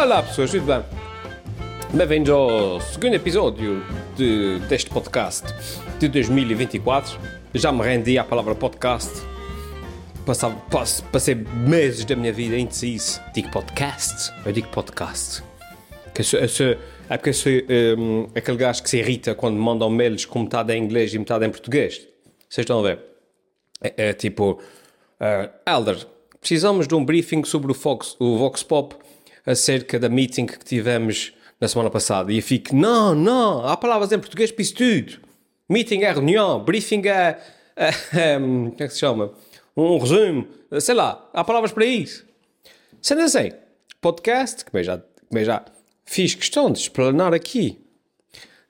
Olá pessoas, tudo bem? Bem-vindos ao segundo episódio de, deste podcast de 2024. Já me rendi à palavra podcast. Passava, passo, passei meses da minha vida indeciso. Digo podcast, eu digo podcast. Que eu sou, é porque sou um, aquele gajo que se irrita quando mandam mails com metade em inglês e metade em português. Vocês estão a ver? É, é tipo, uh, Elder, precisamos de um briefing sobre o Vox, o Vox Pop acerca da meeting que tivemos na semana passada. E eu fico, não, não, há palavras em português para isso tudo. Meeting é reunião, briefing é, é, é como é que se chama? Um resumo, sei lá, há palavras para isso. Sendo assim, podcast, que eu já, que já fiz questão de explanar aqui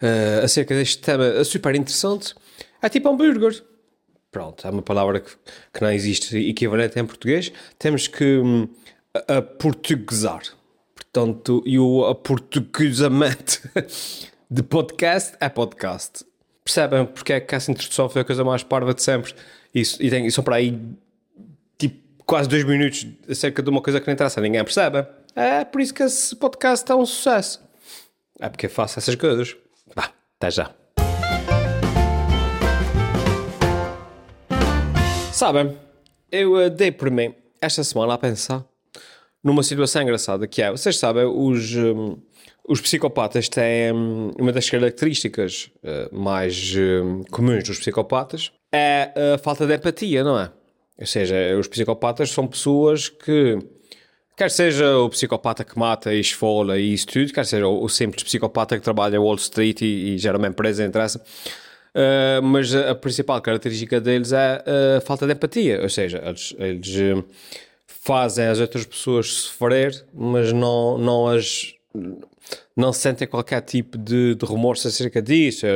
uh, acerca deste tema super interessante, é tipo hambúrguer. Pronto, é uma palavra que, que não existe equivalente em português. Temos que um, a, a portuguesar. Portanto, e o aportuguesamento de podcast é podcast. Percebem porque é que essa introdução foi a coisa mais parva de sempre? Isso, e, tem, e são para aí tipo quase dois minutos acerca de uma coisa que não interessa, ninguém percebe. É por isso que esse podcast é um sucesso. É porque eu faço essas coisas. Bah, até já. Sabem, eu uh, dei por mim esta semana a pensar numa situação engraçada que é, vocês sabem, os, um, os psicopatas têm um, uma das características uh, mais um, comuns dos psicopatas é a falta de empatia, não é? Ou seja, os psicopatas são pessoas que quer seja o psicopata que mata e esfola e isso tudo, quer seja o, simples psicopata que trabalha em Wall Street e, e gera uma empresa, interessa. Uh, mas a principal característica deles é a falta de empatia, ou seja, eles, eles fazem as outras pessoas sofrer, mas não, não as não sentem qualquer tipo de, de remorso acerca disso,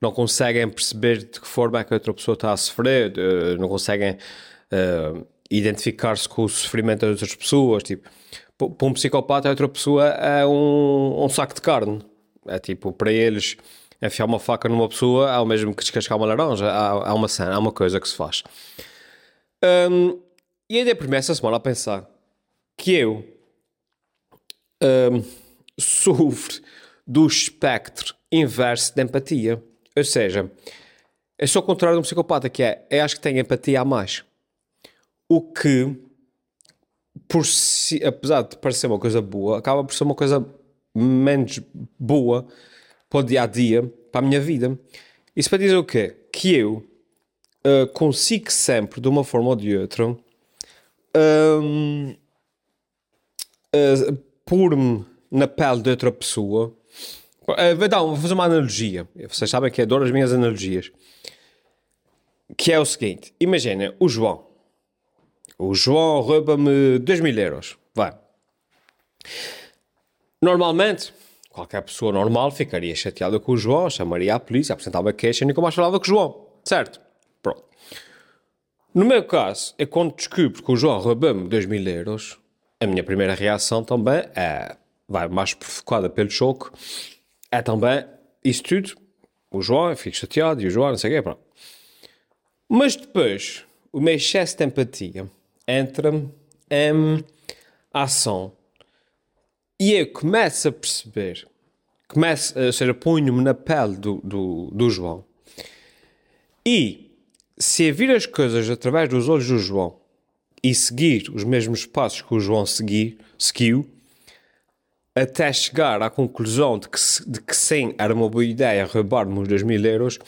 não conseguem perceber de que forma é que a outra pessoa está a sofrer, não conseguem uh, identificar-se com o sofrimento das outras pessoas. Tipo, para um psicopata, a outra pessoa é um, um saco de carne. É tipo, para eles, enfiar uma faca numa pessoa é o mesmo que descascar uma laranja. Há, há uma cena, há uma coisa que se faz. Um, e ainda por essa semana a pensar que eu um, sofro do espectro inverso de empatia. Ou seja, eu sou o contrário de um psicopata, que é, eu acho que tenho empatia a mais. O que, por si, apesar de parecer uma coisa boa, acaba por ser uma coisa menos boa para o dia a dia, para a minha vida. Isso para dizer o quê? Que eu uh, consigo sempre, de uma forma ou de outra, um, uh, pôr-me na pele de outra pessoa. Uh, dar, vou fazer uma analogia. Vocês sabem que adoro as minhas analogias. Que é o seguinte: imagina, o João. O João rouba-me 2 mil euros. Vai. Normalmente, qualquer pessoa normal ficaria chateada com o João, chamaria a polícia, apresentava queixa e nunca mais falava com o João. Certo? No meu caso, é quando descubro que o João roubou-me 2 mil euros, a minha primeira reação também é, vai mais provocada pelo choque, é também isso tudo. O João, eu fico chateado, e o João, não sei o quê, pronto. Mas depois, o meu excesso de empatia entra em ação e eu começo a perceber, começo, ou seja, ponho-me na pele do, do, do João e se vir as coisas através dos olhos do João e seguir os mesmos passos que o João segui, seguiu, até chegar à conclusão de que, de que sim, era uma boa ideia roubar-me os 2 mil euros,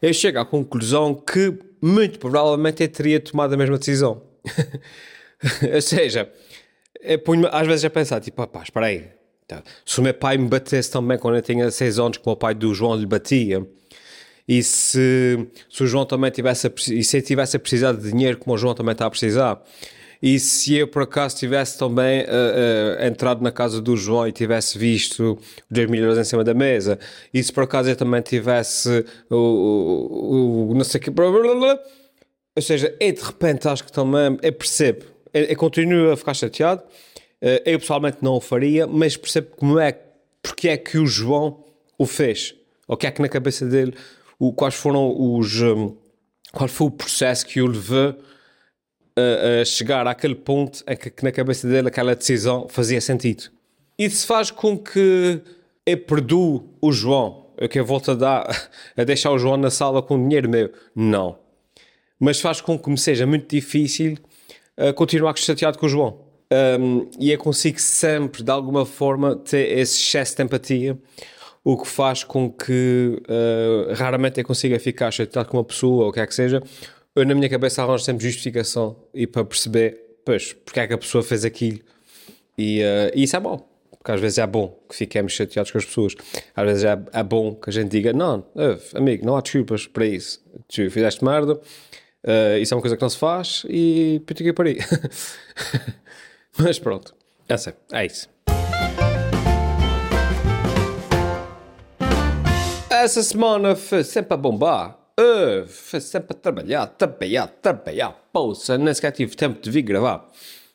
eu chego à conclusão que muito provavelmente eu teria tomado a mesma decisão. Ou seja, eu ponho às vezes a pensar, tipo, pá, espera aí, tá. se o meu pai me batesse também quando eu tinha 6 anos, como o pai do João lhe batia, e se, se o João também tivesse a, e se tivesse a precisar de dinheiro como o João também está a precisar e se eu por acaso tivesse também uh, uh, entrado na casa do João e tivesse visto 2 mil euros em cima da mesa e se por acaso eu também tivesse o, o, não sei o que ou seja, eu de repente acho que também eu percebo, eu, eu continuo a ficar chateado uh, eu pessoalmente não o faria mas percebo como é porque é que o João o fez o que é que na cabeça dele o, quais foram os. Um, qual foi o processo que o levou a, a chegar àquele ponto em que, que, na cabeça dele aquela decisão fazia sentido. Isso faz com que eu perdoo o João. Eu que eu volto a dar, a deixar o João na sala com dinheiro meu. Não. Mas faz com que me seja muito difícil uh, continuar chateado com o João. Um, e eu consigo sempre, de alguma forma, ter esse excesso de empatia, o que faz com que uh, raramente eu consiga ficar chateado com uma pessoa, ou o que é que seja. Eu, na minha cabeça, arranjo sempre justificação e para perceber, pois, porque é que a pessoa fez aquilo. E, uh, e isso é bom, porque às vezes é bom que fiquemos chateados com as pessoas. Às vezes é, é bom que a gente diga: Não, amigo, não há desculpas para isso. Tu fizeste merda, uh, isso é uma coisa que não se faz e que pariu. Mas pronto, é, sei, é isso. Essa semana foi sempre a bombar. Uh, foi sempre a trabalhar, trabalhar, trabalhar. Poxa, nem sequer tive tempo de vir gravar.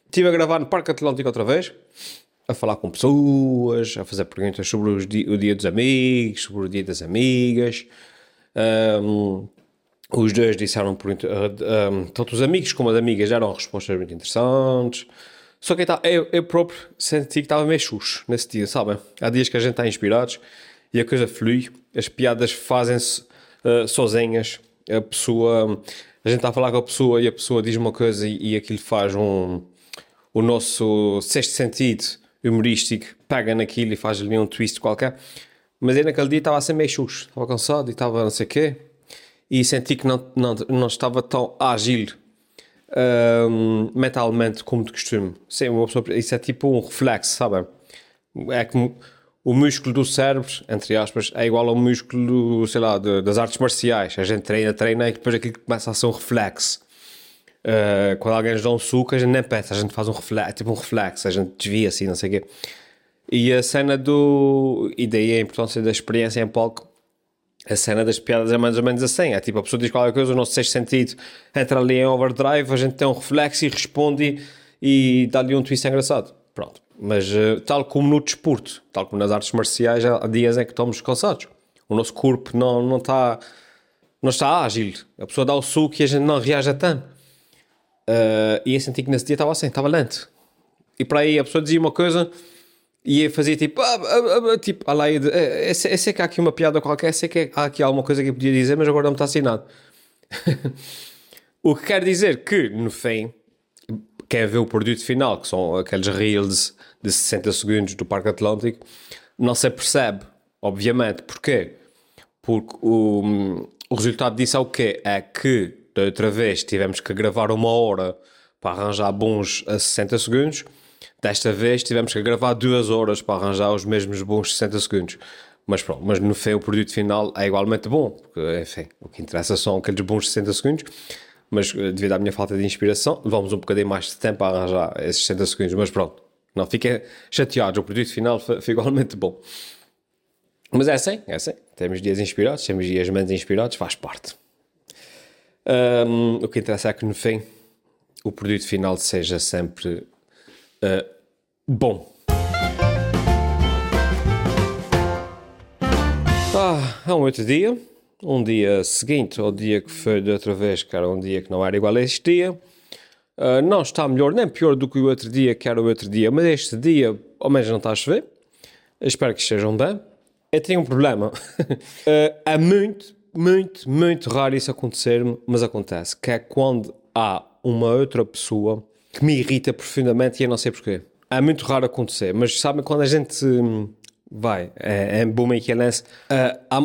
Estive a gravar no Parque Atlântico outra vez, a falar com pessoas, a fazer perguntas sobre di o dia dos amigos, sobre o dia das amigas. Um, os dois disseram, por, um, tanto os amigos como as amigas deram respostas muito interessantes. Só que eu, eu próprio senti que estava meio xuxo nesse dia, sabem? Há dias que a gente está inspirados e a coisa flui, as piadas fazem-se uh, sozinhas, a pessoa, a gente está a falar com a pessoa e a pessoa diz uma coisa e, e aquilo faz um, o nosso sexto sentido humorístico, pega naquilo e faz ali um twist qualquer. Mas aí naquele dia estava a ser meio xuxo, estava cansado e estava não sei o quê, e senti que não, não, não estava tão ágil um, mentalmente como de costume. Sim, pessoa, isso é tipo um reflexo, sabe? É como o músculo do cérebro, entre aspas, é igual ao músculo, sei lá, de, das artes marciais. A gente treina, treina e depois aquilo começa a ser um reflexo. Uh, quando alguém nos dá um suco, a gente nem pensa, a gente faz um reflexo, é tipo um reflexo, a gente desvia assim, não sei o quê. E a cena do. E daí a importância da experiência em palco a cena das piadas é mais ou menos assim. É tipo, a pessoa diz qualquer coisa, o nosso sexto sentido entra ali em overdrive, a gente tem um reflexo e responde e, e dá-lhe um twist engraçado. Pronto. Mas uh, tal como no desporto, tal como nas artes marciais, há dias em que estamos cansados. O nosso corpo não, não, está, não está ágil. A pessoa dá o suco e a gente não reage a tanto. Uh, e eu senti que nesse dia estava assim, estava lento. E para aí a pessoa dizia uma coisa e fazia tipo, ah, ah, ah, tipo, a lei de, eu sei, eu sei que há aqui uma piada qualquer, sei que há aqui alguma coisa que eu podia dizer, mas agora não está assinado. o que quer dizer que, no fim, quer ver o produto final, que são aqueles reels de 60 segundos do Parque Atlântico, não se percebe, obviamente. Porquê? Porque o, o resultado disso é o quê? É que, da outra vez, tivemos que gravar uma hora para arranjar bons a 60 segundos, Desta vez tivemos que gravar duas horas para arranjar os mesmos bons 60 segundos. Mas pronto, mas no fim o produto final é igualmente bom, porque enfim, o que interessa são aqueles bons 60 segundos. Mas eh, devido à minha falta de inspiração, levamos um bocadinho mais de tempo a arranjar esses 60 segundos. Mas pronto, não fiquem chateados, o produto final foi igualmente bom. Mas é assim, é assim. Temos dias inspirados, temos dias menos inspirados, faz parte. Um, o que interessa é que no fim o produto final seja sempre Uh, bom. Ah, é um outro dia. Um dia seguinte ao dia que foi de outra vez, que era um dia que não era igual a este dia. Uh, não está melhor nem pior do que o outro dia, que era o outro dia, mas este dia, ao menos não está a chover. Espero que estejam bem. Eu tenho um problema. uh, é muito, muito, muito raro isso acontecer-me, mas acontece. Que é quando há uma outra pessoa que me irrita profundamente e eu não sei porquê. É muito raro acontecer, mas sabem quando a gente hum, vai, é, é bom que lance, uh, há,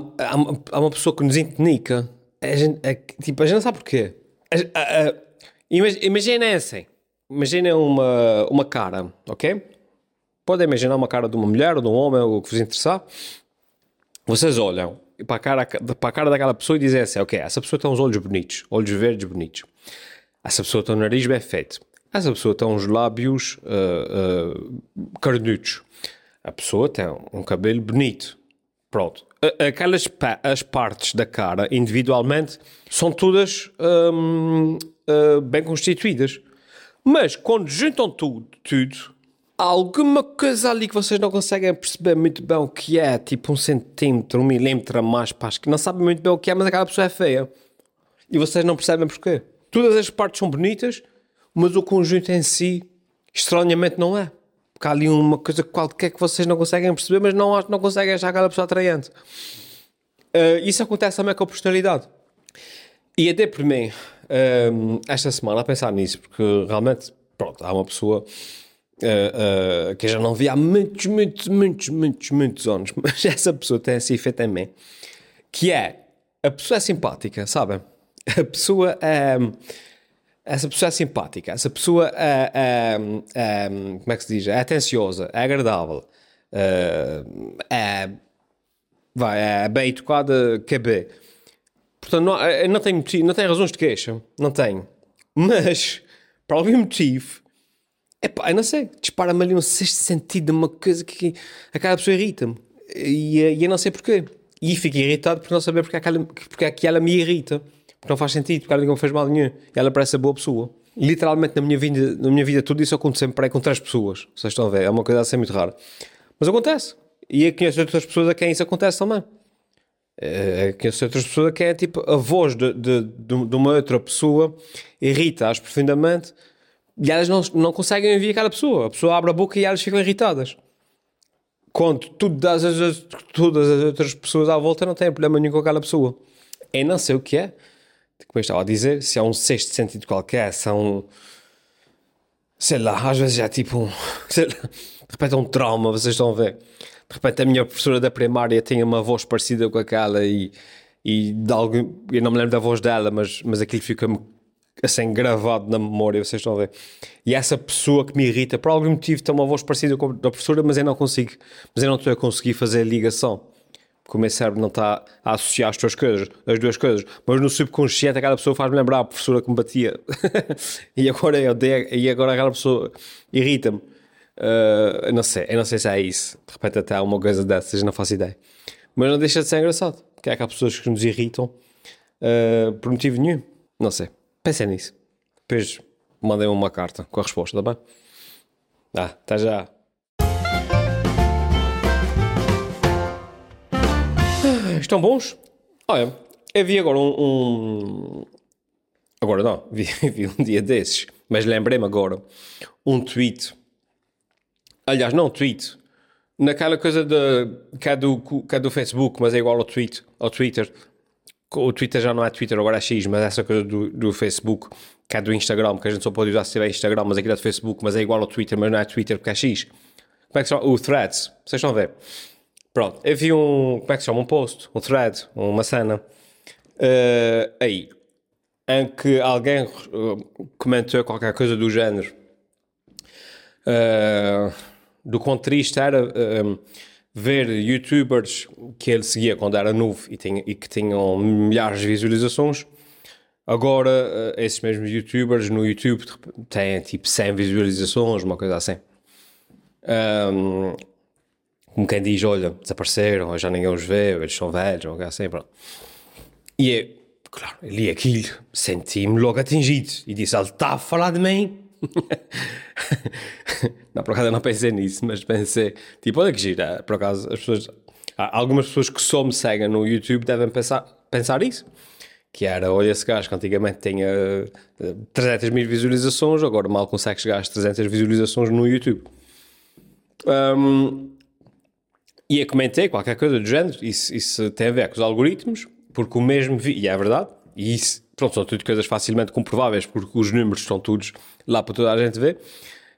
há, uma pessoa que nos intonica, a gente, é, tipo, a gente não sabe porquê. Uh, uh, Imaginem assim, imaginem uma, uma cara, ok? Podem imaginar uma cara de uma mulher ou de um homem, ou o que vos interessar. Vocês olham para a cara, para a cara daquela pessoa e dizem assim, ok, essa pessoa tem uns olhos bonitos, olhos verdes bonitos. Essa pessoa tem um nariz bem feito essa pessoa tem uns lábios uh, uh, carnudos. A pessoa tem um cabelo bonito. Pronto. Aquelas as partes da cara, individualmente, são todas um, uh, eh, bem constituídas. Mas quando juntam tudo, tudo, há alguma coisa ali que vocês não conseguem perceber muito bem o que é, tipo um centímetro, um milímetro a mais, pá, que não sabem muito bem o que é, mas aquela pessoa é feia. E vocês não percebem porquê. Todas as partes são bonitas, mas o conjunto em si, estranhamente, não é. Porque há ali uma coisa qualquer que vocês não conseguem perceber, mas não, não conseguem achar aquela pessoa atraente. Uh, isso acontece também com a personalidade. E até por mim, um, esta semana, a pensar nisso, porque realmente, pronto, há uma pessoa uh, uh, que eu já não vi há muitos, muitos, muitos, muitos, muitos anos, mas essa pessoa tem esse efeito em mim, que é, a pessoa é simpática, sabem? A pessoa é... Essa pessoa é simpática, essa pessoa é, é, é como é que se diz? É atenciosa, é agradável, é, vai, é bem educada, bem Portanto, não, eh, não, tenho, não tenho razões de queixa. Não tenho. Mas, por algum motivo, é pá, eu não sei, dispara-me ali um sexto sentido de uma coisa que aquela pessoa irrita-me. E, eh, e eu não sei porquê. E fico irritado por não saber porque, aquela, porque é que ela me irrita. Não faz sentido, porque ela não fez mal nenhum. Ela parece a boa pessoa. Literalmente, na minha vida, na minha vida tudo isso acontece sempre com três pessoas. Vocês estão a ver, é uma coisa assim muito rara. Mas acontece. E eu conheço outras pessoas a quem isso acontece também. É, conheço outras pessoas que é tipo a voz de, de, de, uma outra pessoa irrita-as profundamente e elas não, não conseguem ouvir aquela pessoa. A pessoa abre a boca e elas ficam irritadas. Quando todas as, todas as outras pessoas à volta não têm problema nenhum com aquela pessoa. Eu não sei o que é, como eu estava a dizer, se é um sexto sentido qualquer, se é um. Sei lá, às vezes é tipo um. Sei lá, de repente é um trauma, vocês estão a ver de repente a minha professora da primária tinha uma voz parecida com aquela e, e de algo, eu não me lembro da voz dela, mas, mas aquilo fica-me assim gravado na memória, vocês estão a ver. E essa pessoa que me irrita, por algum motivo tem uma voz parecida com a da professora, mas eu não consigo, mas eu não estou a conseguir fazer a ligação. Porque o meu cérebro não está a associar as duas coisas, as duas coisas. Mas no subconsciente aquela pessoa faz-me lembrar a professora que me batia. e agora eu odeio, e agora aquela pessoa irrita-me. Uh, não sei, eu não sei se é isso. De repente até há uma coisa dessas, não faço ideia. Mas não deixa de ser engraçado. Que é que há pessoas que nos irritam uh, por motivo nenhum. Não sei. Pensem nisso. Depois mandem uma carta com a resposta, tá bem? Ah, até já. estão bons? Olha, vi agora um. um... Agora não, vi, vi um dia desses, mas lembrei-me agora um tweet Aliás, não, tweet. Naquela coisa de, que, é do, que é do Facebook, mas é igual ao, tweet, ao Twitter. O Twitter já não é Twitter, agora é X, mas essa coisa do, do Facebook, que é do Instagram, que a gente só pode usar se tiver Instagram, mas aquilo é do Facebook, mas é igual ao Twitter, mas não é Twitter porque é X. Como é que se chama? O Threads. Vocês estão a ver? Pronto, eu vi um, como é que se chama? Um post, um thread, uma cena, uh, aí, em que alguém uh, comentou qualquer coisa do género. Uh, do quão triste era ver youtubers que ele seguia quando era novo e, tinha, e que tinham milhares de visualizações. Agora, esses mesmos youtubers no YouTube têm tipo 100 visualizações, uma coisa assim. Um, como quem diz, olha, desapareceram, já ninguém os vê, eles são velhos, coisa assim, pronto. E eu, claro, li aquilo, senti-me logo atingido e disse: Ele está a falar de mim. não, por acaso eu não pensei nisso, mas pensei, tipo, olha que gira, por acaso as pessoas, algumas pessoas que só me seguem no YouTube devem pensar, pensar isso. Que era, olha esse gajo que antigamente tinha 300 eh, mil visualizações, agora mal consegue chegar às 300 visualizações no YouTube. Um, e eu comentei qualquer coisa do género, isso, isso tem a ver com os algoritmos, porque o mesmo, e é verdade, e isso, pronto, são tudo coisas facilmente comprováveis, porque os números estão todos lá para toda a gente ver.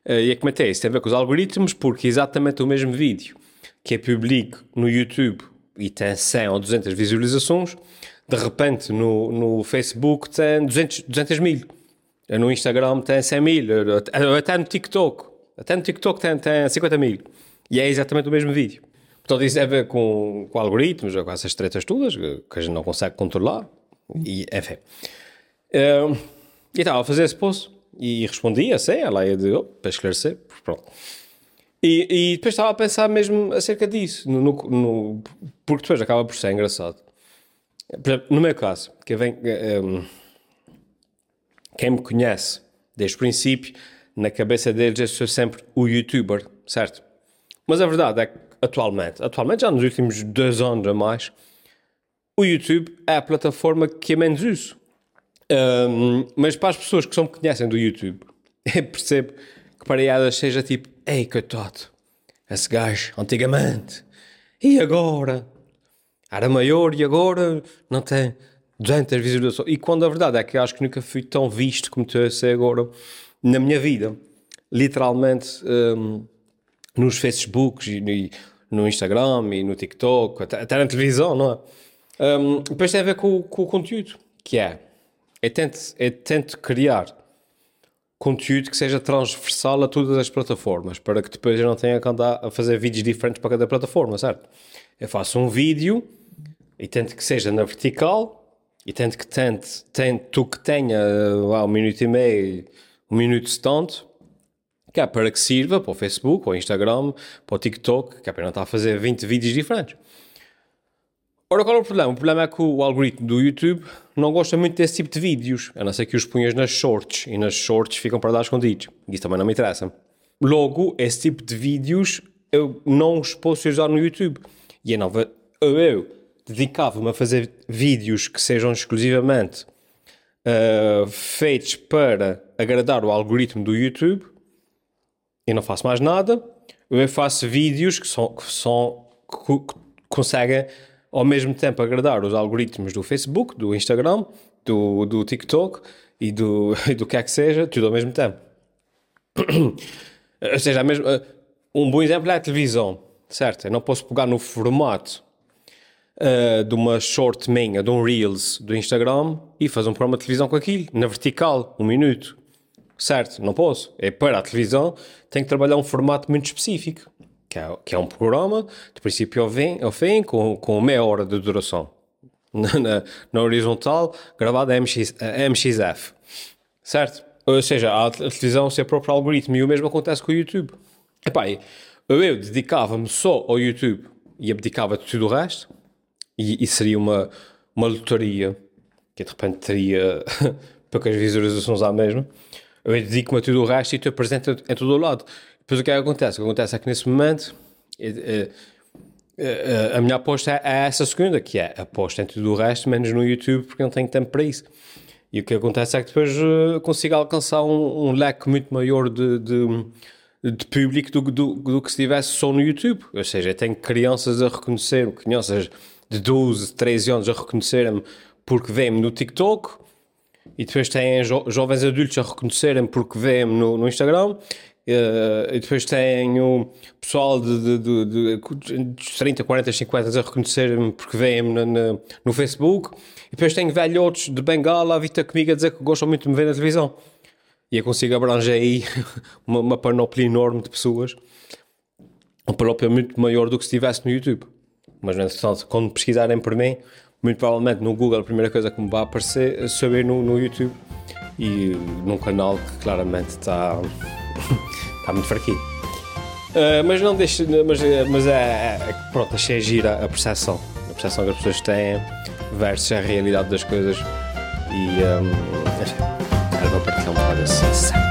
Uh, e como é isso tem a ver com os algoritmos, porque exatamente o mesmo vídeo que é publico no YouTube e tem 100 ou 200 visualizações, de repente no, no Facebook tem 200, 200 mil, no Instagram tem 100 mil, até no TikTok, até no TikTok tem, tem 50 mil. E é exatamente o mesmo vídeo. Portanto, isso tem a ver com, com algoritmos, com essas tretas todas, que a gente não consegue controlar. E, enfim. Uh, e estava a fazer esse post e respondia, sei, ela ia de, oh, para esclarecer, pronto. E, e, depois estava a pensar mesmo acerca disso, no, no, no, porque depois acaba por ser engraçado. No meu caso, que vem, um, quem me conhece desde o princípio, na cabeça deles eu sou sempre o youtuber, certo? Mas a verdade é que atualmente, atualmente já nos últimos dois anos a mais, o YouTube é a plataforma que eu menos uso. Um, mas para as pessoas que só me conhecem do YouTube, eu percebo que para elas seja tipo, ei, coitado, esse gajo, antigamente, e agora? Era maior e agora não tem 200 visualizações. E quando a verdade é que acho que nunca fui tão visto como estou a ser agora na minha vida. Literalmente, um, nos Facebooks e no, no, Instagram e no TikTok, até, até na televisão, não é? Um, depois tem a ver com, com o conteúdo, que é, eu tento, eu tento criar conteúdo que seja transversal a todas as plataformas, para que depois eu não tenha que andar a fazer vídeos diferentes para cada plataforma, certo? Eu faço um vídeo e tento que seja na vertical e tento que tente, tento que tenha lá, um minuto e meio, um minuto de tanto, para que sirva para o Facebook, para o Instagram, para o TikTok, que é não estar a fazer 20 vídeos diferentes. Ora, qual é o problema? O problema é que o algoritmo do YouTube não gosta muito desse tipo de vídeos, a não ser que os punhas nas shorts, e nas shorts ficam para dar escondidos. Isso também não me interessa. Logo, esse tipo de vídeos eu não os posso usar no YouTube. E a nova, eu, eu dedicava-me a fazer vídeos que sejam exclusivamente uh, feitos para agradar o algoritmo do YouTube. E não faço mais nada. Eu faço vídeos que são, que são que conseguem ao mesmo tempo agradar os algoritmos do Facebook, do Instagram, do, do TikTok e do, e do que é que seja, tudo ao mesmo tempo. Ou seja, mesmo, um bom exemplo é a televisão, certo? Eu não posso pegar no formato uh, de uma short minha, de um Reels do Instagram e fazer um programa de televisão com aquilo, na vertical, um minuto. Certo? Não posso. É para a televisão, tenho que trabalhar um formato muito específico que é, que é um programa, de princípio ao fim, ao fim com, com meia hora de duração. Na, na, na horizontal, gravado a, MX, a MXF. Certo? Ou seja, a televisão o seu próprio algoritmo. E o mesmo acontece com o YouTube. Epá, eu dedicava-me só ao YouTube e abdicava de tudo o resto. E, e seria uma, uma lotaria que de repente teria poucas visualizações à mesma. Eu dedico-me a tudo o resto e te apresento em todo o lado. Depois o que é que acontece? O que acontece é que nesse momento é, é, a minha aposta é essa segunda, que é aposta em tudo o resto, menos no YouTube, porque não tenho tempo para isso. E o que acontece é que depois consigo alcançar um, um, leque muito maior de, de, de público do, do, do, que se estivesse só no YouTube. Ou seja, tenho crianças a reconhecer-me, crianças de 12, 13 anos a reconhecerem-me porque vêm-me no TikTok, e depois têm jo jovens adultos a reconhecerem-me porque vêm-me no, no Instagram, Uh, e depois tenho pessoal de, de, de, de 30, 40, 50 a reconhecer-me porque vêm-me no, no, Facebook. E depois tenho velhotes de Bengala a vir comigo a dizer que gostam muito de me ver na televisão. E eu consigo abranger aí uma, uma panóplia enorme de pessoas. Um panóplia muito maior do que se estivesse no YouTube. Mas, entretanto, quando pesquisarem por mim, muito provavelmente no Google a primeira coisa que me vai aparecer é saber no, no YouTube e num canal que claramente está está muito fraquinho. Uh, mas não deixa. Mas, mas é, é, Pronto, achei gira a percepção. A percepção que as pessoas têm versus a realidade das coisas. E. Um, era para partilhar um bocado esse.